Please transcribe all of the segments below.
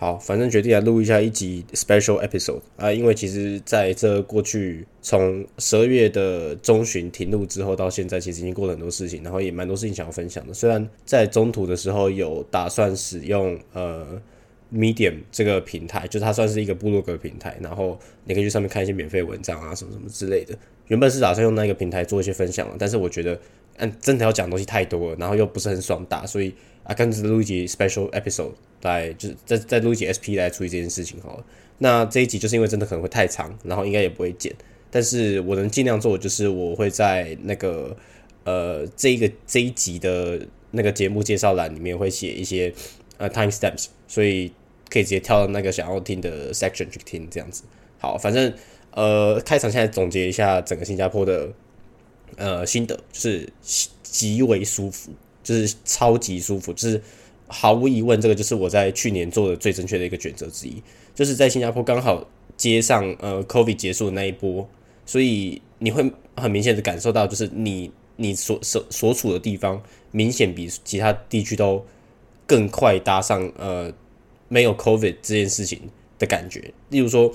好，反正决定来录一下一集 special episode 啊，因为其实在这过去从十二月的中旬停录之后到现在，其实已经过了很多事情，然后也蛮多事情想要分享的。虽然在中途的时候有打算使用呃 Medium 这个平台，就它算是一个部落格平台，然后你可以去上面看一些免费文章啊什么什么之类的。原本是打算用那个平台做一些分享但是我觉得嗯真的要讲东西太多了，然后又不是很爽打，所以啊干脆录一集 special episode。来，就是再再录一集 SP 来处理这件事情好了。那这一集就是因为真的可能会太长，然后应该也不会剪，但是我能尽量做，就是我会在那个呃这一个这一集的那个节目介绍栏里面会写一些呃 time stamps，所以可以直接跳到那个想要听的 section 去听这样子。好，反正呃开场现在总结一下整个新加坡的呃心得，就是极为舒服，就是超级舒服，就是。毫无疑问，这个就是我在去年做的最正确的一个选择之一，就是在新加坡刚好接上呃 COVID 结束的那一波，所以你会很明显的感受到，就是你你所所所处的地方明显比其他地区都更快搭上呃没有 COVID 这件事情的感觉。例如说，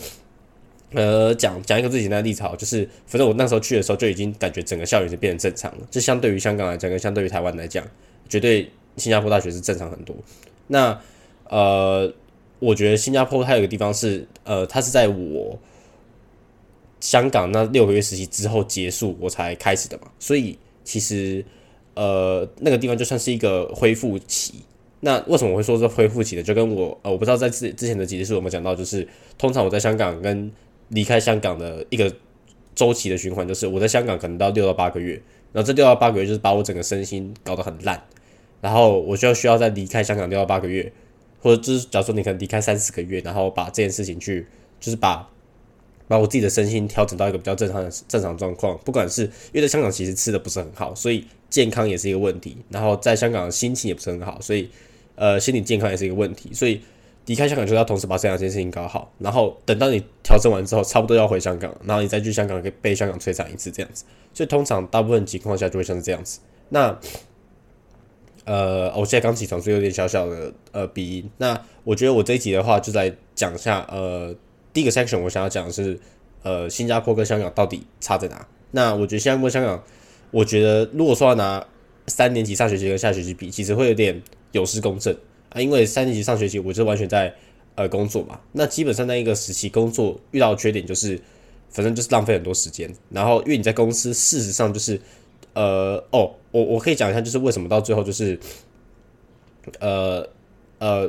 呃，讲讲一个最简单的例子，好，就是反正我那时候去的时候就已经感觉整个校园是变得正常了，就相对于香港来讲，跟相对于台湾来讲，绝对。新加坡大学是正常很多。那呃，我觉得新加坡它有个地方是呃，它是在我香港那六个月实习之后结束我才开始的嘛，所以其实呃那个地方就算是一个恢复期。那为什么我会说是恢复期呢？就跟我呃，我不知道在之之前的几集是有没有讲到，就是通常我在香港跟离开香港的一个周期的循环，就是我在香港可能到六到八个月，然后这六到八个月就是把我整个身心搞得很烂。然后我就需要再离开香港六到八个月，或者就是假如说你可能离开三四个月，然后把这件事情去，就是把把我自己的身心调整到一个比较正常的正常状况。不管是因为在香港其实吃的不是很好，所以健康也是一个问题。然后在香港心情也不是很好，所以呃心理健康也是一个问题。所以离开香港就要同时把这两件事情搞好。然后等到你调整完之后，差不多要回香港，然后你再去香港被被香港摧残一次这样子。所以通常大部分情况下就会像是这样子。那呃，我现在刚起床，所以有点小小的呃鼻音。那我觉得我这一集的话，就来讲一下呃第一个 section，我想要讲的是呃新加坡跟香港到底差在哪。那我觉得新加坡、香港，我觉得如果说要拿三年级上学期跟下学期比，其实会有点有失公正啊，因为三年级上学期我就完全在呃工作嘛，那基本上那一个时期工作遇到缺点就是，反正就是浪费很多时间，然后因为你在公司事实上就是。呃哦，我我可以讲一下，就是为什么到最后就是，呃呃，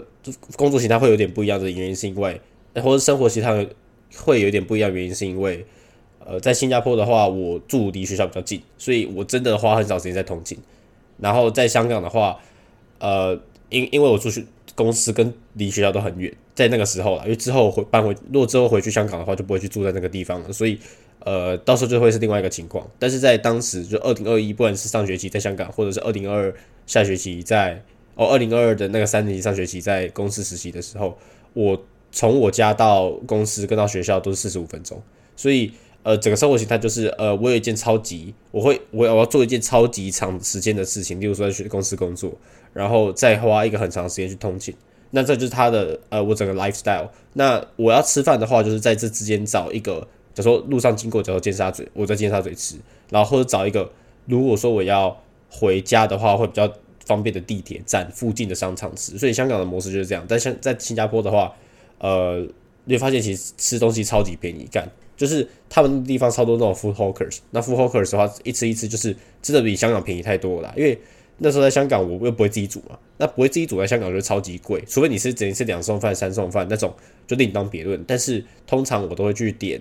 工作形态会有点不一样的原因，是因为或者生活形态会有点不一样，原因是因为，呃，在新加坡的话，我住离学校比较近，所以我真的花很少时间在通勤。然后在香港的话，呃，因因为我出去公司跟离学校都很远，在那个时候啦，因为之后回搬回，如果之后回去香港的话，就不会去住在那个地方了，所以。呃，到时候就会是另外一个情况，但是在当时就二零二一，不管是上学期在香港，或者是二零二二下学期在哦二零二二的那个三年级上学期在公司实习的时候，我从我家到公司跟到学校都是四十五分钟，所以呃整个生活形态就是呃我有一件超级我会我我要做一件超级长时间的事情，例如说在公司工作，然后再花一个很长时间去通勤，那这就是他的呃我整个 lifestyle。那我要吃饭的话，就是在这之间找一个。就说路上经过，叫做尖沙咀，我在尖沙咀吃，然后或者找一个，如果说我要回家的话，会比较方便的地铁站附近的商场吃。所以香港的模式就是这样。但像在新加坡的话，呃，你会发现其实吃东西超级便宜，干就是他们地方超多那种 food hawkers。那 food hawkers 的话，一吃一次就是真的比香港便宜太多了。因为那时候在香港，我又不会自己煮嘛，那不会自己煮在香港就超级贵，除非你是整一次两送饭、三送饭那种，就另当别论。但是通常我都会去点。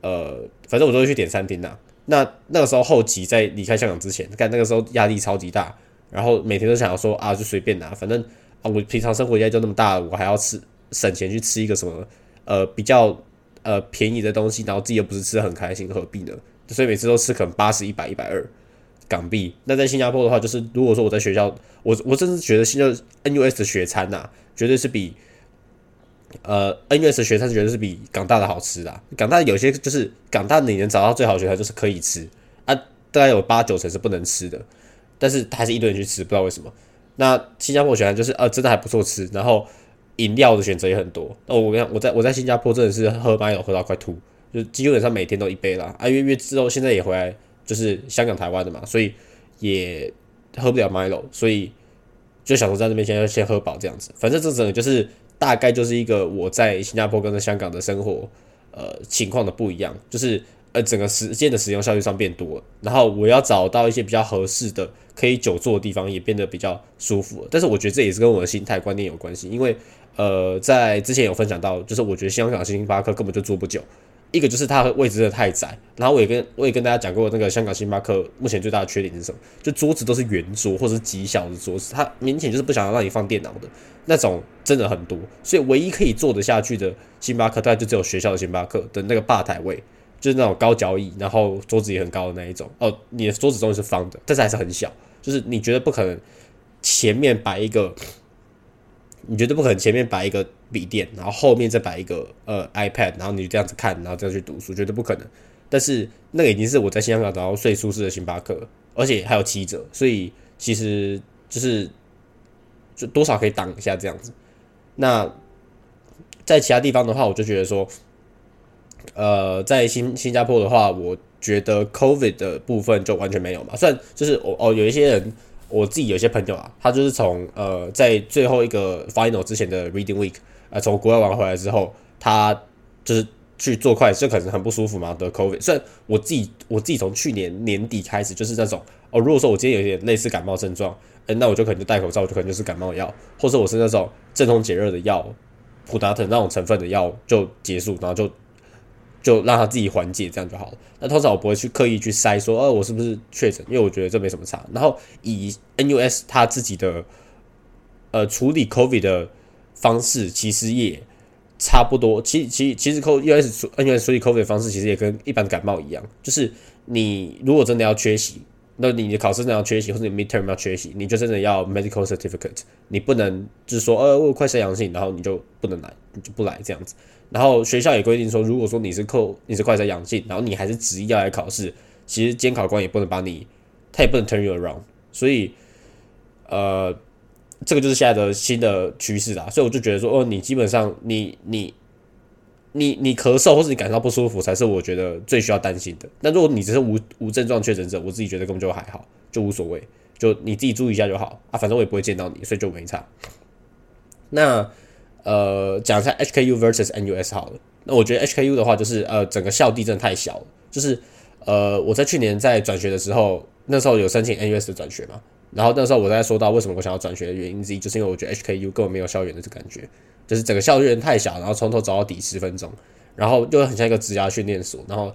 呃，反正我都会去点餐厅呐。那那个时候后期在离开香港之前，看那个时候压力超级大，然后每天都想要说啊，就随便拿，反正啊，我平常生活压力就那么大，我还要吃省钱去吃一个什么呃比较呃便宜的东西，然后自己又不是吃的很开心，何必呢？所以每次都吃可能八十一百一百二港币。那在新加坡的话，就是如果说我在学校，我我真是觉得新加 NUS 的学餐呐，绝对是比。呃，NUS 学餐绝对是比港大的好吃的。港大有些就是港大你能找到最好的学餐就是可以吃啊，大概有八九成是不能吃的，但是还是一堆人去吃，不知道为什么。那新加坡学餐就是呃真的还不错吃，然后饮料的选择也很多。哦，我跟你讲，我在我在新加坡真的是喝 Milo 喝到快吐，就基本上每天都一杯啦。啊，因为因为之后现在也回来，就是香港、台湾的嘛，所以也喝不了 Milo，所以就想说在那边先先喝饱这样子。反正这整个就是大概就是一个我在新加坡跟在香港的生活呃情况的不一样，就是呃整个时间的使用效率上变多了，然后我要找到一些比较合适的可以久坐的地方也变得比较舒服。但是我觉得这也是跟我的心态观念有关系，因为呃在之前有分享到，就是我觉得香港星巴克根本就坐不久。一个就是它的位置真的太窄，然后我也跟我也跟大家讲过，那个香港星巴克目前最大的缺点是什么？就桌子都是圆桌或者是极小的桌子，它明显就是不想要让你放电脑的那种，真的很多。所以唯一可以坐得下去的星巴克，大概就只有学校的星巴克的那个吧台位，就是那种高脚椅，然后桌子也很高的那一种。哦，你的桌子终于是方的，但是还是很小，就是你觉得不可能前面摆一个。你觉得不可能前面摆一个笔电，然后后面再摆一个呃 iPad，然后你这样子看，然后这样去读书，绝对不可能。但是那个已经是我在新香港找到最舒适的星巴克，而且还有七折，所以其实就是就多少可以挡一下这样子。那在其他地方的话，我就觉得说，呃，在新新加坡的话，我觉得 COVID 的部分就完全没有嘛。虽然就是我哦，有一些人。我自己有些朋友啊，他就是从呃在最后一个 final 之前的 reading week，呃从国外玩回来之后，他就是去做快，就可能很不舒服嘛，得 covid。虽然我自己我自己从去年年底开始就是那种哦，如果说我今天有点类似感冒症状，哎，那我就可能就戴口罩，我就可能就是感冒药，或者我是那种镇痛解热的药，普达疼那种成分的药就结束，然后就。就让他自己缓解，这样就好了。那通常我不会去刻意去筛说，呃，我是不是确诊？因为我觉得这没什么差。然后以 NUS 他自己的呃处理 COVID 的方式，其实也差不多。其其其实，NUS 处 NUS 处理 COVID 的方式，其实也跟一般感冒一样。就是你如果真的要缺席，那你的考试真的要缺席，或者你 midterm 要缺席，你就真的要 medical certificate。你不能就是说，呃，我快筛阳性，然后你就不能来，你就不来这样子。然后学校也规定说，如果说你是扣你是快筛阳性，然后你还是执意要来考试，其实监考官也不能把你，他也不能 turn you around。所以，呃，这个就是现在的新的趋势啦。所以我就觉得说，哦，你基本上你你你你咳嗽或者你感到不舒服，才是我觉得最需要担心的。那如果你只是无无症状确诊者，我自己觉得根本就还好，就无所谓，就你自己注意一下就好啊。反正我也不会见到你，所以就没差。那。呃，讲一下 HKU versus NUS 好了。那我觉得 HKU 的话，就是呃，整个校地真的太小。就是呃，我在去年在转学的时候，那时候有申请 NUS 的转学嘛。然后那时候我在说到为什么我想要转学的原因之一，就是因为我觉得 HKU 根本没有校园的这感觉，就是整个校园太小，然后从头找到底十分钟，然后又很像一个职涯训练所。然后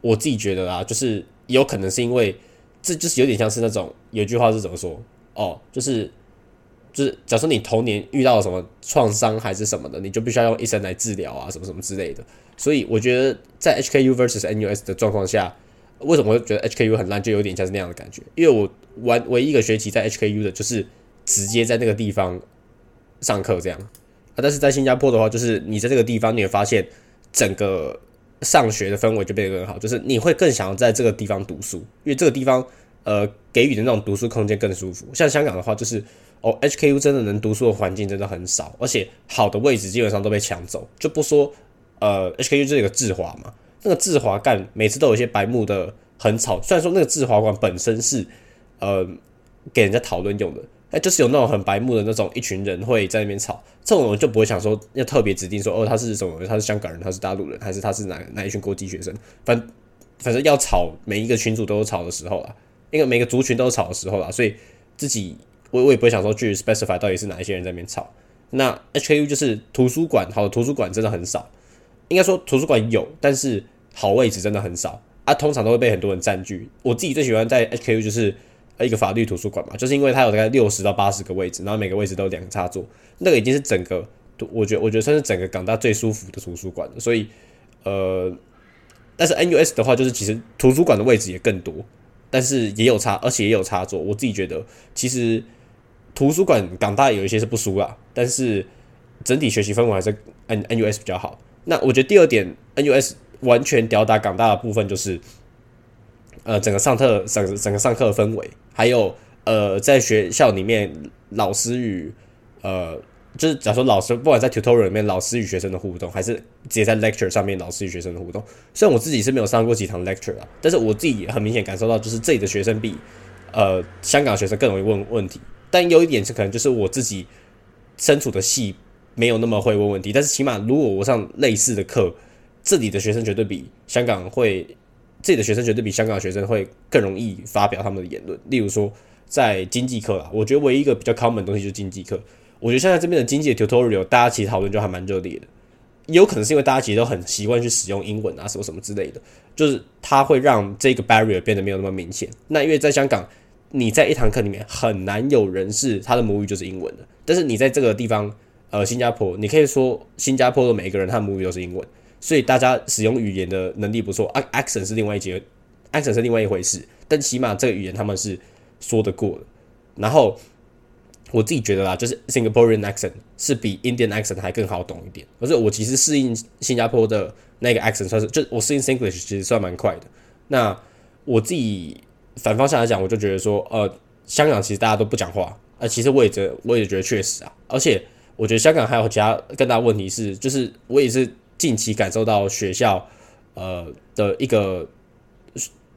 我自己觉得啊，就是有可能是因为这就是有点像是那种有句话是怎么说哦，就是。就是假设你童年遇到什么创伤还是什么的，你就必须要用医生来治疗啊，什么什么之类的。所以我觉得在 HKU versus NUS 的状况下，为什么会觉得 HKU 很烂，就有点像是那样的感觉。因为我玩唯一一个学期在 HKU 的，就是直接在那个地方上课这样啊。但是在新加坡的话，就是你在这个地方，你会发现整个上学的氛围就变得更好，就是你会更想要在这个地方读书，因为这个地方呃给予的那种读书空间更舒服。像香港的话，就是。哦，HKU 真的能读书的环境真的很少，而且好的位置基本上都被抢走。就不说，呃，HKU 这个智华嘛，那个智华干每次都有一些白目的很吵。虽然说那个智华馆本身是呃给人家讨论用的，哎，就是有那种很白目的那种一群人会在那边吵，这种人就不会想说要特别指定说哦他是什么，他是香港人，他是大陆人，还是他是哪哪一群国际学生。反反正要吵，每一个群组都有吵的时候啦，因为每个族群都有吵的时候啦，所以自己。我我也不会想说去 specify 到底是哪一些人在那边吵。那 HKU 就是图书馆，好图书馆真的很少。应该说图书馆有，但是好位置真的很少啊，通常都会被很多人占据。我自己最喜欢在 HKU 就是一个法律图书馆嘛，就是因为它有大概六十到八十个位置，然后每个位置都有两个插座，那个已经是整个，我觉得我觉得算是整个港大最舒服的图书馆了。所以呃，但是 NUS 的话，就是其实图书馆的位置也更多，但是也有插，而且也有插座。我自己觉得其实。图书馆港大有一些是不输啦，但是整体学习氛围还是 N N U S 比较好。那我觉得第二点 N U S 完全吊打港大的部分就是，呃，整个上课整整个上课的氛围，还有呃，在学校里面老师与呃就是假如说老师不管在 tutorial 里面老师与学生的互动，还是直接在 lecture 上面老师与学生的互动。虽然我自己是没有上过几堂 lecture 啊，但是我自己也很明显感受到，就是这里的学生比呃香港学生更容易问问题。但有一点是可能就是我自己身处的系没有那么会问问题，但是起码如果我上类似的课，这里的学生绝对比香港会，这里的学生绝对比香港学生会更容易发表他们的言论。例如说在经济课啊，我觉得唯一一个比较 common 的东西就是经济课。我觉得现在这边的经济的 tutorial，大家其实讨论就还蛮热烈的，有可能是因为大家其实都很习惯去使用英文啊，什么什么之类的，就是它会让这个 barrier 变得没有那么明显。那因为在香港，你在一堂课里面很难有人是他的母语就是英文的，但是你在这个地方，呃，新加坡，你可以说新加坡的每一个人他的母语都是英文，所以大家使用语言的能力不错。啊，accent 是另外一节，accent 是另外一回事，但起码这个语言他们是说得过的，然后。我自己觉得啦，就是 Singaporean accent 是比 Indian accent 还更好懂一点。而且我其实适应新加坡的那个 accent 算是，就我适应 Singlish 其实算蛮快的。那我自己反方向来讲，我就觉得说，呃，香港其实大家都不讲话，呃，其实我也觉我也觉得确实啊。而且我觉得香港还有其他更大问题是，就是我也是近期感受到学校呃的一个，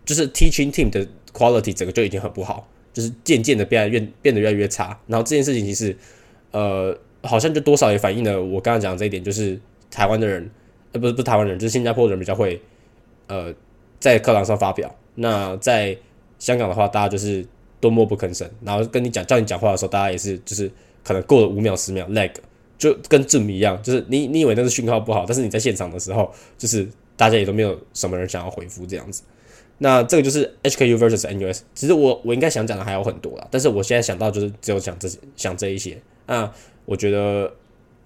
就是 teaching team 的 quality 整个就已经很不好。就是渐渐的变得越变得越来越差，然后这件事情其实，呃，好像就多少也反映了我刚刚讲的这一点，就是台湾的人，呃，不是不是台湾人，就是新加坡人比较会，呃，在课堂上发表。那在香港的话，大家就是都默不吭声，然后跟你讲叫你讲话的时候，大家也是就是可能过了五秒十秒 lag，就跟字母一样，就是你你以为那是讯号不好，但是你在现场的时候，就是大家也都没有什么人想要回复这样子。那这个就是 HKU versus NUS。其实我我应该想讲的还有很多啦，但是我现在想到就是只有讲这，想这一些。那我觉得，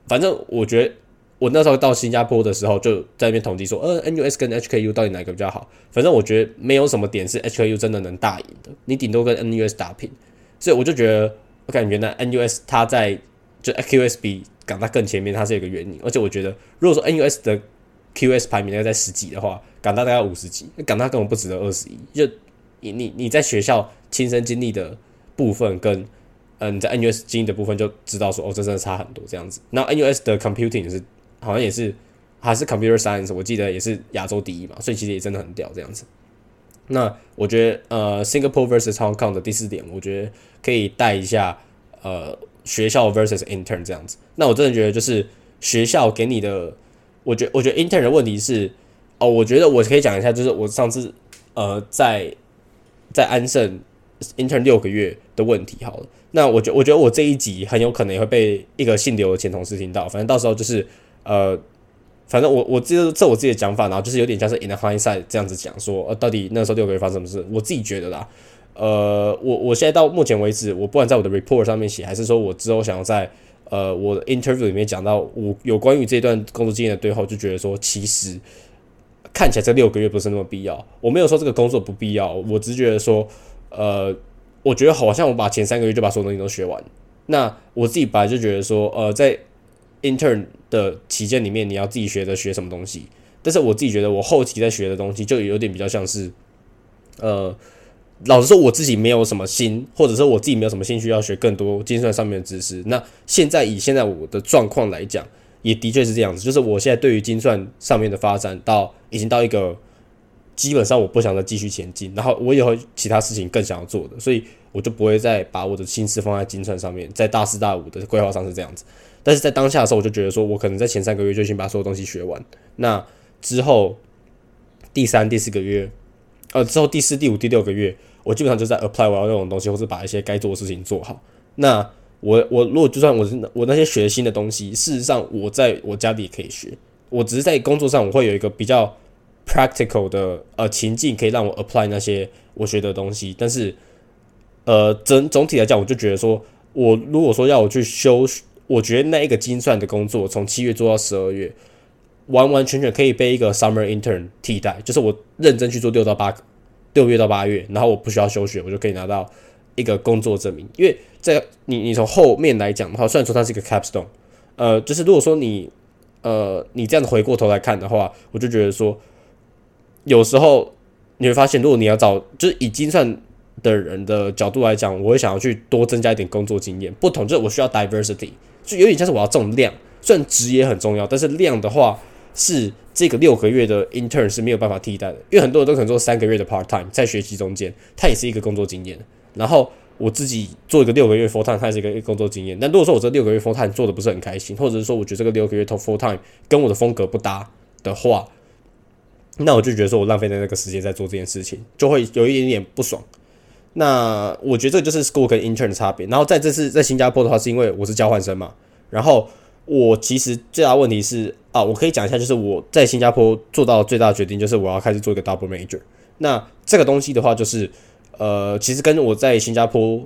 反正我觉得我那时候到新加坡的时候就在那边统计说，呃，NUS 跟 HKU 到底哪个比较好？反正我觉得没有什么点是 HKU 真的能大赢的，你顶多跟 NUS 打平。所以我就觉得，我感觉呢，NUS 它在就 QS 比港大更前面，它是有个原因。而且我觉得，如果说 NUS 的 QS 排名大概在十几的话，港大大概五十几，港大根本不值得二十一。就你你你在学校亲身经历的部分，跟嗯你在 NUS 经历的部分，就知道说哦，这真的差很多这样子。那 NUS 的 computing 是好像也是还是 computer science，我记得也是亚洲第一嘛，所以其实也真的很屌这样子。那我觉得呃 Singapore versus Hong Kong 的第四点，我觉得可以带一下呃学校 versus intern 这样子。那我真的觉得就是学校给你的。我觉我觉得 intern 的问题是，哦，我觉得我可以讲一下，就是我上次呃在在安盛 intern 六个月的问题好了。那我觉我觉得我这一集很有可能也会被一个姓刘的前同事听到。反正到时候就是呃，反正我我这这我自己的讲法，然后就是有点像是 in the hindsight 这样子讲说，呃，到底那时候六个月发生什么事？我自己觉得啦，呃，我我现在到目前为止，我不管在我的 report 上面写，还是说我之后想要在呃，我的 interview 里面讲到我有关于这段工作经验的对话，就觉得说，其实看起来这六个月不是那么必要。我没有说这个工作不必要，我只是觉得说，呃，我觉得好像我把前三个月就把所有东西都学完。那我自己本来就觉得说，呃，在 intern 的期间里面，你要自己学的学什么东西。但是我自己觉得，我后期在学的东西就有点比较像是，呃。老实说，我自己没有什么心，或者说我自己没有什么兴趣要学更多精算上面的知识。那现在以现在我的状况来讲，也的确是这样子，就是我现在对于精算上面的发展，到已经到一个基本上我不想再继续前进，然后我以后其他事情更想要做的，所以我就不会再把我的心思放在精算上面，在大四大五的规划上是这样子。但是在当下的时候，我就觉得说我可能在前三个月就已经把所有东西学完，那之后第三、第四个月。呃，之后第四、第五、第六个月，我基本上就在 apply 我要用的东西，或是把一些该做的事情做好。那我我如果就算我是我那些学新的东西，事实上我在我家里也可以学。我只是在工作上我会有一个比较 practical 的呃情境，可以让我 apply 那些我学的东西。但是呃整总体来讲，我就觉得说，我如果说要我去修，我觉得那一个精算的工作，从七月做到十二月。完完全全可以被一个 summer intern 替代，就是我认真去做六到八六月到八月，然后我不需要休学，我就可以拿到一个工作证明。因为在你你从后面来讲的话，虽然说它是一个 capstone，呃，就是如果说你呃你这样子回过头来看的话，我就觉得说，有时候你会发现，如果你要找就是以精算的人的角度来讲，我会想要去多增加一点工作经验，不同就是我需要 diversity。就有点像是我要重量，虽然值也很重要，但是量的话是这个六个月的 intern 是没有办法替代的，因为很多人都可能做三个月的 part time，在学习中间，它也是一个工作经验。然后我自己做一个六个月 full time，它是一个工作经验。但如果说我这六个月 full time 做的不是很开心，或者是说我觉得这个六个月 full time 跟我的风格不搭的话，那我就觉得说我浪费的那个时间在做这件事情，就会有一点点不爽。那我觉得这就是 school 跟 intern 的差别。然后在这次在新加坡的话，是因为我是交换生嘛。然后我其实最大问题是啊，我可以讲一下，就是我在新加坡做到最大的决定，就是我要开始做一个 double major。那这个东西的话，就是呃，其实跟我在新加坡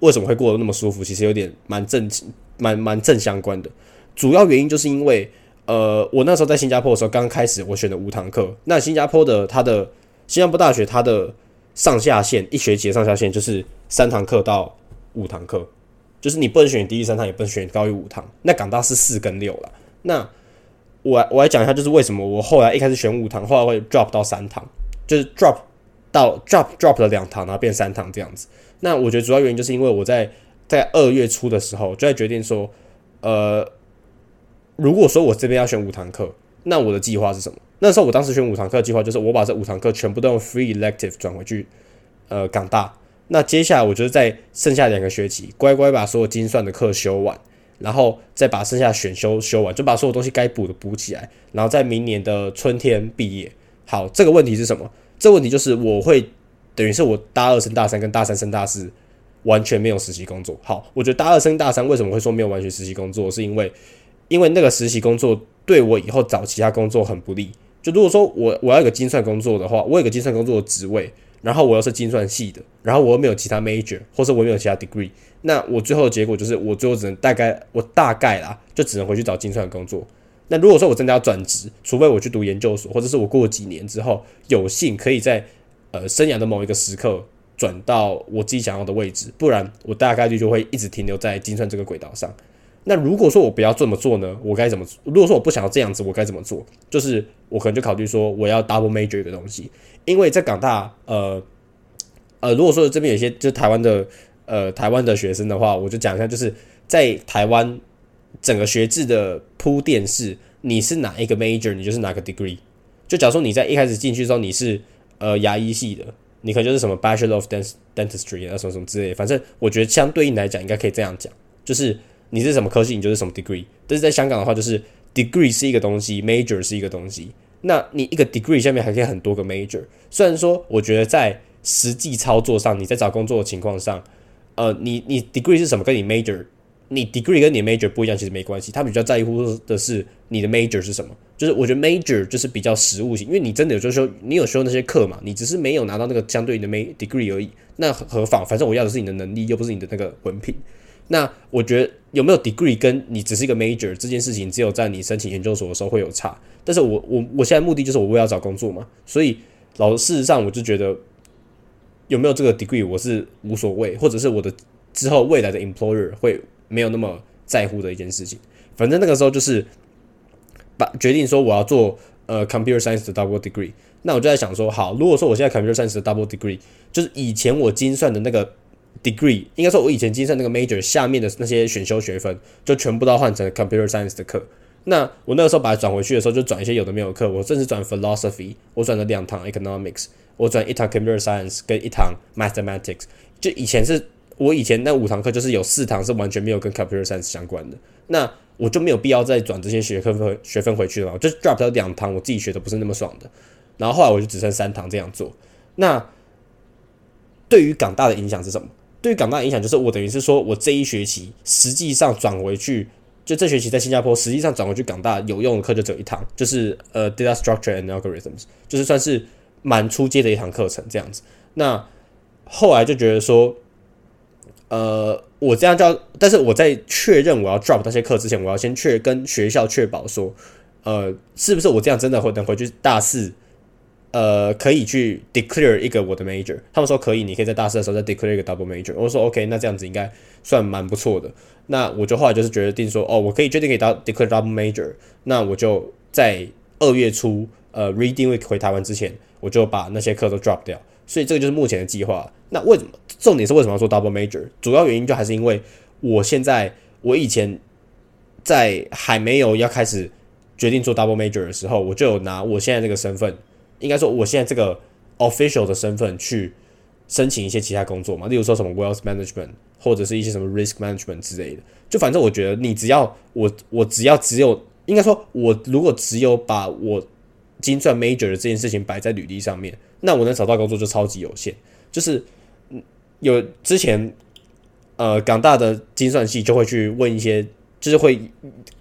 为什么会过得那么舒服，其实有点蛮正蛮蛮正相关的。主要原因就是因为呃，我那时候在新加坡的时候，刚开始我选的五堂课。那新加坡的它的新加坡大学它的上下限一学期的上下限就是三堂课到五堂课。就是你不能选低于三堂，也不能选高于五堂。那港大是四跟六了。那我我来讲一下，就是为什么我后来一开始选五堂，后来会 drop 到三堂，就是 drop 到 drop drop 了两堂，然后变三堂这样子。那我觉得主要原因就是因为我在在二月初的时候就在决定说，呃，如果说我这边要选五堂课，那我的计划是什么？那时候我当时选五堂课计划就是我把这五堂课全部都用 free elective 转回去，呃，港大。那接下来，我就是在剩下两个学期，乖乖把所有精算的课修完，然后再把剩下选修修完，就把所有东西该补的补起来，然后在明年的春天毕业。好，这个问题是什么？这问题就是我会等于是我大二升大三跟大三升大四完全没有实习工作。好，我觉得大二升大三为什么会说没有完全实习工作，是因为因为那个实习工作对我以后找其他工作很不利。就如果说我我要一个精算工作的话，我有个精算工作的职位。然后我又是精算系的，然后我又没有其他 major，或者我没有其他 degree，那我最后的结果就是我最后只能大概我大概啦，就只能回去找精算工作。那如果说我真的要转职，除非我去读研究所，或者是我过几年之后有幸可以在呃生涯的某一个时刻转到我自己想要的位置，不然我大概率就会一直停留在精算这个轨道上。那如果说我不要这么做呢，我该怎么做？如果说我不想要这样子，我该怎么做？就是我可能就考虑说我要 double major 的东西。因为在港大，呃呃，如果说这边有些就是台湾的呃台湾的学生的话，我就讲一下，就是在台湾整个学制的铺垫是，你是哪一个 major，你就是哪个 degree。就假如说你在一开始进去的时候你是呃牙医系的，你可能就是什么 Bachelor of Dentistry 啊什么什么之类。反正我觉得相对应来讲，应该可以这样讲，就是你是什么科系，你就是什么 degree。但是在香港的话，就是 degree 是一个东西，major 是一个东西。那你一个 degree 下面还可以很多个 major，虽然说我觉得在实际操作上，你在找工作的情况上，呃，你你 degree 是什么跟你 major，你 degree 跟你 major 不一样，其实没关系，他比较在乎的是你的 major 是什么，就是我觉得 major 就是比较实务性，因为你真的有就说你有时候那些课嘛，你只是没有拿到那个相对应的 ma degree 而已，那何妨，反正我要的是你的能力，又不是你的那个文凭。那我觉得有没有 degree 跟你只是一个 major 这件事情，只有在你申请研究所的时候会有差。但是我我我现在目的就是我为了找工作嘛，所以老事实上我就觉得有没有这个 degree 我是无所谓，或者是我的之后未来的 employer 会没有那么在乎的一件事情。反正那个时候就是把决定说我要做呃 computer science 的 double degree。那我就在想说，好，如果说我现在 computer science 的 double degree 就是以前我精算的那个。Degree 应该说，我以前精算那个 major 下面的那些选修学分，就全部都换成 computer science 的课。那我那个时候把它转回去的时候，就转一些有的没有课。我甚至转 philosophy，我转了两堂 economics，我转一堂 computer science 跟一堂 mathematics。就以前是我以前那五堂课，就是有四堂是完全没有跟 computer science 相关的。那我就没有必要再转这些学科分学分回去了，我就 drop 掉两堂我自己学的不是那么爽的。然后后来我就只剩三堂这样做。那对于港大的影响是什么？对港大影响就是，我等于是说我这一学期实际上转回去，就这学期在新加坡实际上转回去港大有用的课就只有一堂，就是呃 data structure and algorithms，就是算是蛮出阶的一堂课程这样子。那后来就觉得说，呃，我这样叫，但是我在确认我要 drop 那些课之前，我要先确跟学校确保说，呃，是不是我这样真的会等回去大四。呃，可以去 declare 一个我的 major，他们说可以，你可以在大四的时候再 declare 一个 double major。我说 OK，那这样子应该算蛮不错的。那我就后来就是决定说，哦，我可以决定可以到 declare double major，那我就在二月初，呃，reading week 回台湾之前，我就把那些课都 drop 掉。所以这个就是目前的计划。那为什么重点是为什么要做 double major？主要原因就还是因为我现在我以前在还没有要开始决定做 double major 的时候，我就有拿我现在这个身份，应该说我现在这个 official 的身份去申请一些其他工作嘛，例如说什么 wealth management 或者是一些什么 risk management 之类的。就反正我觉得，你只要我我只要只有，应该说，我如果只有把我精算 major 的这件事情摆在履历上面，那我能找到工作就超级有限。就是有之前呃港大的精算系就会去问一些。就是会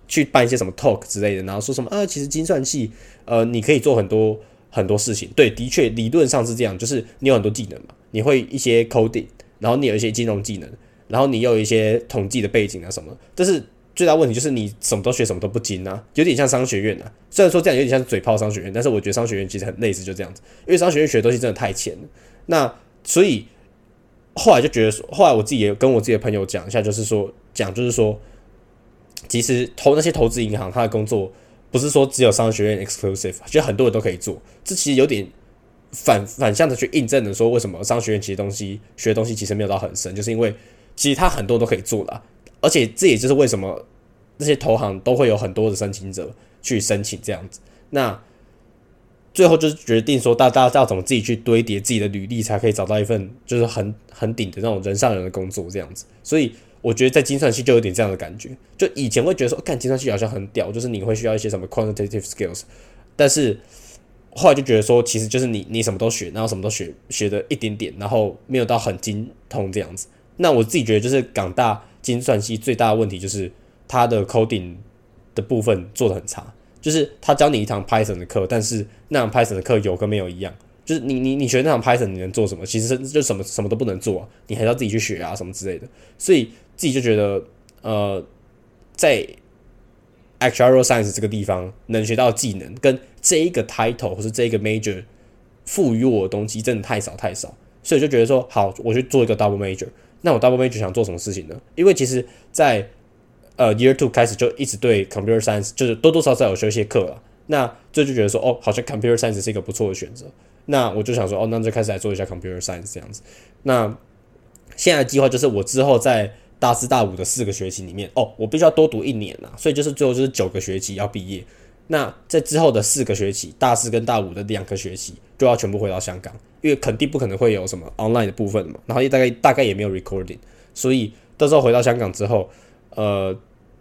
去办一些什么 talk 之类的，然后说什么啊，其实精算系呃，你可以做很多很多事情。对，的确理论上是这样，就是你有很多技能嘛，你会一些 coding，然后你有一些金融技能，然后你有一些统计的背景啊什么。但是最大问题就是你什么都学，什么都不精啊，有点像商学院啊。虽然说这样有点像嘴炮商学院，但是我觉得商学院其实很类似，就这样子。因为商学院学的东西真的太浅了。那所以后来就觉得，后来我自己也跟我自己的朋友讲一下，就是说讲，就是说。其实投那些投资银行，他的工作不是说只有商学院 exclusive，就很多人都可以做。这其实有点反反向的去印证了说，为什么商学院其实东西学的东西其实没有到很深，就是因为其实他很多都可以做了。而且这也就是为什么那些投行都会有很多的申请者去申请这样子。那最后就是决定说，大大家要怎么自己去堆叠自己的履历，才可以找到一份就是很很顶的那种人上人的工作这样子。所以。我觉得在精算系就有点这样的感觉，就以前会觉得说，看精算系好像很屌，就是你会需要一些什么 quantitative skills，但是后来就觉得说，其实就是你你什么都学，然后什么都学学的一点点，然后没有到很精通这样子。那我自己觉得，就是港大精算系最大的问题就是它的 coding 的部分做的很差，就是他教你一堂 Python 的课，但是那堂 Python 的课有跟没有一样。就是你你你学那场 Python 你能做什么？其实就什么什么都不能做，你还要自己去学啊什么之类的。所以自己就觉得，呃，在 Actuarial Science 这个地方能学到技能，跟这一个 title 或是这一个 major 赋予我的东西真的太少太少。所以就觉得说，好，我去做一个 double major。那我 double major 想做什么事情呢？因为其实，在呃 Year Two 开始就一直对 Computer Science 就是多多少少有学一些课了。那这就觉得说，哦，好像 Computer Science 是一个不错的选择。那我就想说，哦，那就开始来做一下 computer science 这样子。那现在的计划就是，我之后在大四、大五的四个学期里面，哦，我必须要多读一年呐，所以就是最后就是九个学期要毕业。那在之后的四个学期，大四跟大五的两个学期，就要全部回到香港，因为肯定不可能会有什么 online 的部分嘛，然后也大概大概也没有 recording，所以到时候回到香港之后，呃。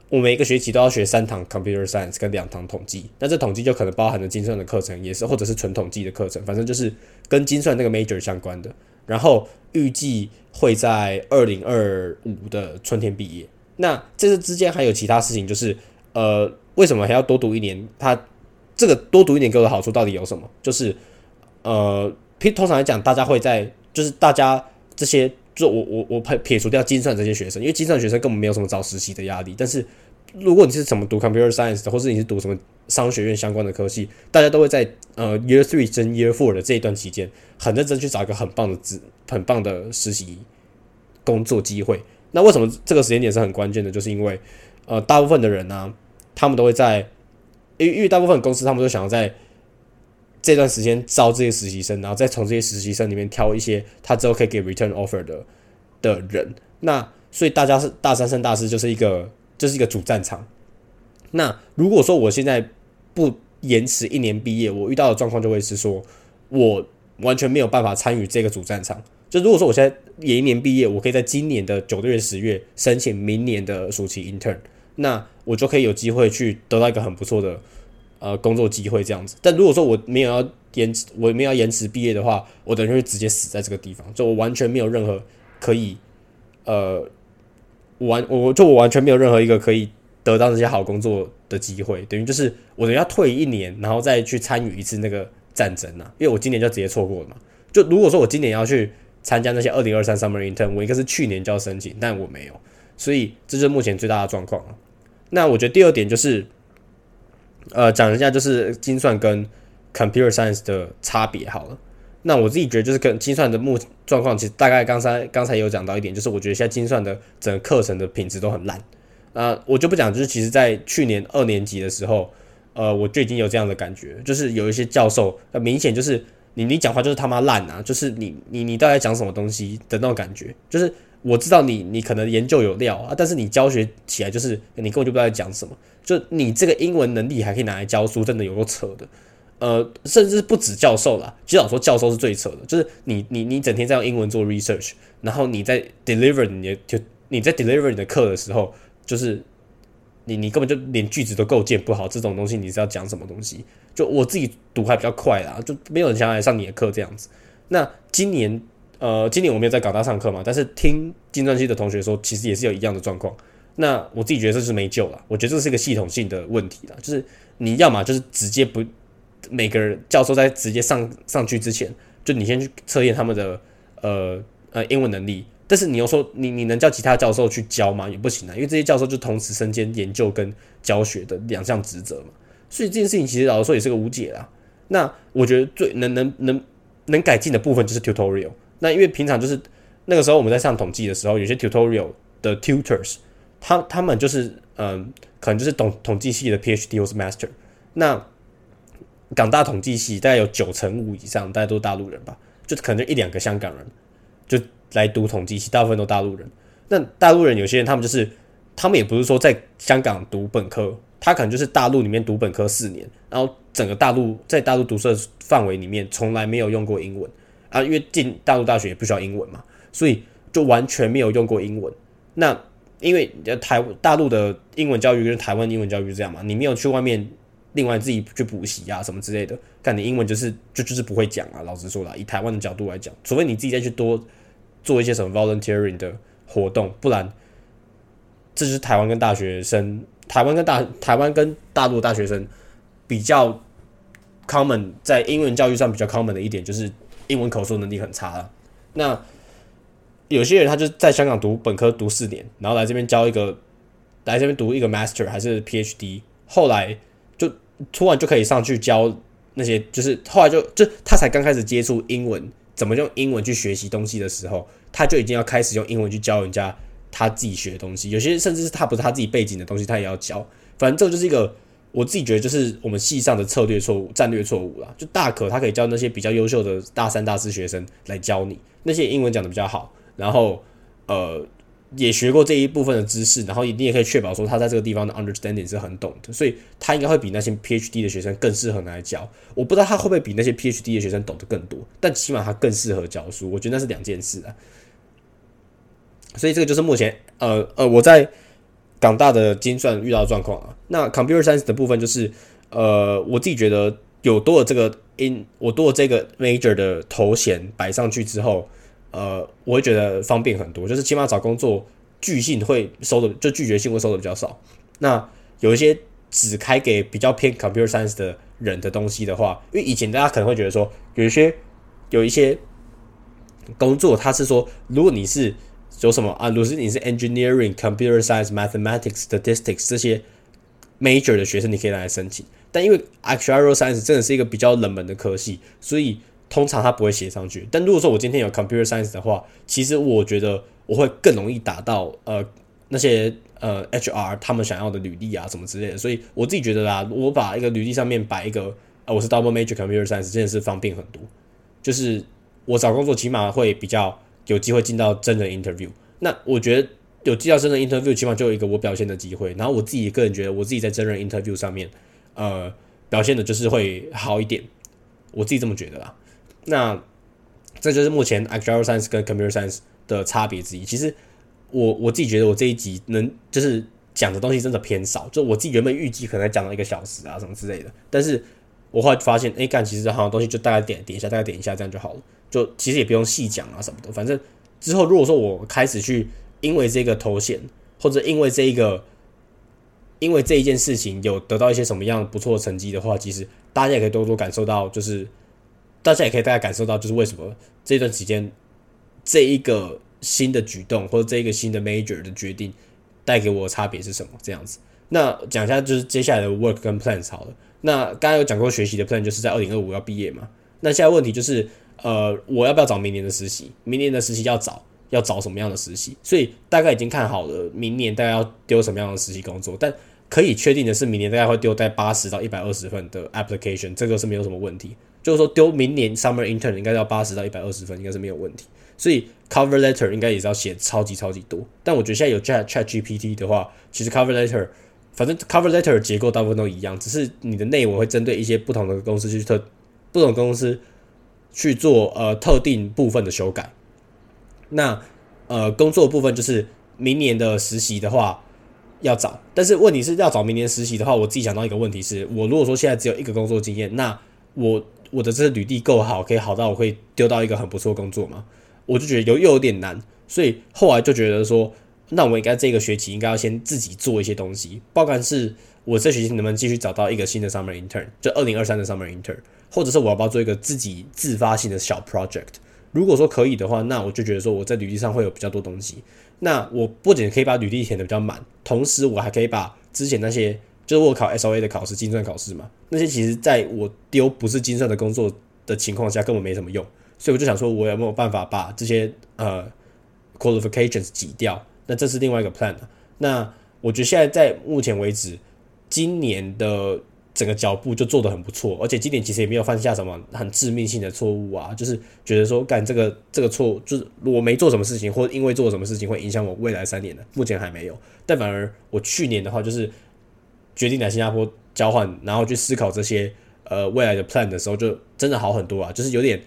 我每一个学期都要学三堂 computer science 跟两堂统计，那这统计就可能包含了精算的课程，也是或者是纯统计的课程，反正就是跟精算那个 major 相关的。然后预计会在二零二五的春天毕业。那这之间还有其他事情，就是呃，为什么还要多读一年？他这个多读一年给我的好处到底有什么？就是呃，通通常来讲，大家会在就是大家这些。就我我我撇撇除掉精算这些学生，因为精算学生根本没有什么找实习的压力。但是如果你是怎么读 computer science 的，或是你是读什么商学院相关的科系，大家都会在呃 year three 跟 year four 的这一段期间，很认真去找一个很棒的职很棒的实习工作机会。那为什么这个时间点是很关键的？就是因为呃大部分的人呢，他们都会在，因为因为大部分公司他们都想要在。这段时间招这些实习生，然后再从这些实习生里面挑一些他之后可以给 return offer 的的人。那所以大家是大三升大四就是一个这是一个主战场。那如果说我现在不延迟一年毕业，我遇到的状况就会是说，我完全没有办法参与这个主战场。就如果说我现在延一年毕业，我可以在今年的九月十月申请明年的暑期 intern，那我就可以有机会去得到一个很不错的。呃，工作机会这样子，但如果说我没有要延迟，我没有要延迟毕业的话，我等于会直接死在这个地方，就我完全没有任何可以，呃，完，我就我完全没有任何一个可以得到这些好工作的机会，等于就是我等于要退一年，然后再去参与一次那个战争啊，因为我今年就直接错过了嘛。就如果说我今年要去参加那些二零二三 summer intern，我应该是去年就要申请，但我没有，所以这是目前最大的状况。那我觉得第二点就是。呃，讲一下就是精算跟 computer science 的差别好了。那我自己觉得就是跟精算的目状况，其实大概刚才刚才有讲到一点，就是我觉得现在精算的整个课程的品质都很烂。啊，我就不讲，就是其实在去年二年级的时候，呃，我就已经有这样的感觉，就是有一些教授，明显就是你你讲话就是他妈烂啊，就是你你你到底讲什么东西的那种感觉，就是我知道你你可能研究有料啊，但是你教学起来就是你根本就不知道在讲什么，就你这个英文能力还可以拿来教书，真的有够扯的。呃，甚至不止教授啦，至少说教授是最扯的，就是你你你整天在用英文做 research，然后你在 deliver 你的就你在 deliver 你的课的时候，就是你你根本就连句子都构建不好，这种东西你是要讲什么东西？就我自己读还比较快啦，就没有人想要来上你的课这样子。那今年呃，今年我没有在港大上课嘛，但是听计算机的同学说，其实也是有一样的状况。那我自己觉得这是没救了，我觉得这是一个系统性的问题了，就是你要么就是直接不。每个教授在直接上上去之前，就你先去测验他们的呃呃英文能力。但是你又说你你能叫其他教授去教吗？也不行啊，因为这些教授就同时身兼研究跟教学的两项职责嘛。所以这件事情其实老实说也是个无解啦。那我觉得最能能能能改进的部分就是 tutorial。那因为平常就是那个时候我们在上统计的时候，有些 tutorial 的 tutors，他他们就是嗯，可能就是懂统计系的 PhD 或是 Master。那港大统计系大概有九成五以上，大家都大陆人吧，就可能一两个香港人就来读统计系，大部分都大陆人。那大陆人有些人他们就是，他们也不是说在香港读本科，他可能就是大陆里面读本科四年，然后整个大陆在大陆读书范围里面从来没有用过英文啊，因为进大陆大学也不需要英文嘛，所以就完全没有用过英文。那因为台大陆的英文教育跟台湾英文教育是这样嘛，你没有去外面。另外自己去补习啊什么之类的，看你英文就是就就是不会讲啊。老实说啦，以台湾的角度来讲，除非你自己再去多做一些什么 volunteering 的活动，不然这是台湾跟大学生，台湾跟大台湾跟大陆大学生比较 common 在英文教育上比较 common 的一点就是英文口说能力很差了。那有些人他就在香港读本科读四年，然后来这边教一个来这边读一个 master 还是 PhD，后来。突然就可以上去教那些，就是后来就就他才刚开始接触英文，怎么用英文去学习东西的时候，他就已经要开始用英文去教人家他自己学的东西。有些甚至是他不是他自己背景的东西，他也要教。反正这就是一个我自己觉得就是我们系上的策略错误、战略错误啦。就大可他可以教那些比较优秀的大三、大四学生来教你，那些英文讲的比较好，然后呃。也学过这一部分的知识，然后你也可以确保说他在这个地方的 understanding 是很懂的，所以他应该会比那些 PhD 的学生更适合拿来教。我不知道他会不会比那些 PhD 的学生懂得更多，但起码他更适合教书。我觉得那是两件事啊。所以这个就是目前呃呃我在港大的精算遇到的状况啊。那 Computer Science 的部分就是呃我自己觉得有多了这个 in 我多了这个 major 的头衔摆上去之后。呃，我会觉得方便很多，就是起码找工作拒信会收的，就拒绝信会收的比较少。那有一些只开给比较偏 computer science 的人的东西的话，因为以前大家可能会觉得说，有一些有一些工作，他是说，如果你是有什么啊，如果是你是 engineering、computer science、mathematics、statistics 这些 major 的学生，你可以来申请。但因为 actuarial science 真的是一个比较冷门的科系，所以。通常他不会写上去，但如果说我今天有 computer science 的话，其实我觉得我会更容易达到呃那些呃 HR 他们想要的履历啊什么之类的，所以我自己觉得啦，我把一个履历上面摆一个呃我是 double major computer science 真的是方便很多，就是我找工作起码会比较有机会进到真人 interview，那我觉得有进到真人 interview 起码就有一个我表现的机会，然后我自己个人觉得我自己在真人 interview 上面呃表现的就是会好一点，我自己这么觉得啦。那这就是目前 actual science 跟 computer science 的差别之一。其实我我自己觉得我这一集能就是讲的东西真的偏少，就我自己原本预计可能讲到一个小时啊什么之类的，但是我后来发现，哎，干其实好像东西就大概点点一下，大概点一下这样就好了，就其实也不用细讲啊什么的。反正之后如果说我开始去因为这个头衔或者因为这一个因为这一件事情有得到一些什么样不错的成绩的话，其实大家也可以多多感受到，就是。大家也可以大概感受到，就是为什么这段时间这一个新的举动或者这一个新的 major 的决定带给我的差别是什么？这样子，那讲一下就是接下来的 work 跟 plans 好了。那刚刚有讲过学习的 plan，就是在二零二五要毕业嘛。那现在问题就是，呃，我要不要找明年的实习？明年的实习要找，要找什么样的实习？所以大概已经看好了明年大概要丢什么样的实习工作，但可以确定的是，明年大概会丢在八十到一百二十份的 application，这个是没有什么问题。就是说丢明年 summer intern 应该要八十到一百二十分，应该是没有问题。所以 cover letter 应该也是要写超级超级多。但我觉得现在有 Chat Chat GPT 的话，其实 cover letter 反正 cover letter 结构大部分都一样，只是你的内文会针对一些不同的公司去特不同公司去做呃特定部分的修改。那呃工作部分就是明年的实习的话要找，但是问题是要找明年实习的话，我自己想到一个问题是，我如果说现在只有一个工作经验，那我我的这个履历够好，可以好到我会丢到一个很不错的工作吗？我就觉得有又有点难，所以后来就觉得说，那我应该这个学期应该要先自己做一些东西，包括是我这学期能不能继续找到一个新的 summer intern，就二零二三的 summer intern，或者是我要不要做一个自己自发性的小 project。如果说可以的话，那我就觉得说我在履历上会有比较多东西。那我不仅可以把履历填的比较满，同时我还可以把之前那些就是我考 S O A 的考试、精算考试嘛，那些其实在我丢不是精算的工作的情况下根本没什么用。所以我就想说，我有没有办法把这些呃 qualifications 挤掉？那这是另外一个 plan 那我觉得现在在目前为止，今年的。整个脚步就做得很不错，而且今年其实也没有犯下什么很致命性的错误啊，就是觉得说干这个这个错误，就是我没做什么事情，或因为做什么事情会影响我未来三年的，目前还没有。但反而我去年的话，就是决定来新加坡交换，然后去思考这些呃未来的 plan 的时候，就真的好很多啊，就是有点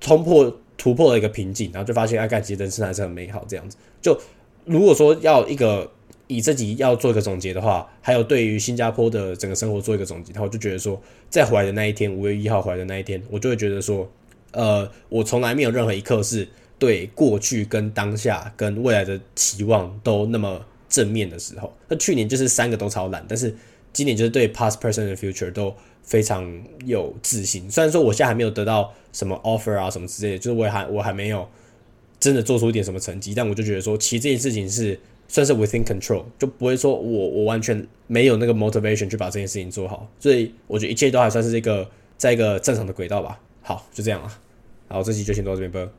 冲破突破了一个瓶颈，然后就发现哎干其实人生还是很美好这样子。就如果说要一个。以自己要做一个总结的话，还有对于新加坡的整个生活做一个总结，然后就觉得说，在回来的那一天，五月一号回来的那一天，我就会觉得说，呃，我从来没有任何一刻是对过去跟当下跟未来的期望都那么正面的时候。那去年就是三个都超烂，但是今年就是对 past, present future 都非常有自信。虽然说我现在还没有得到什么 offer 啊什么之类的，就是我还我还没有真的做出一点什么成绩，但我就觉得说，其实这件事情是。算是 within control，就不会说我我完全没有那个 motivation 去把这件事情做好，所以我觉得一切都还算是一个在一个正常的轨道吧。好，就这样了，好，这期就先到这边吧。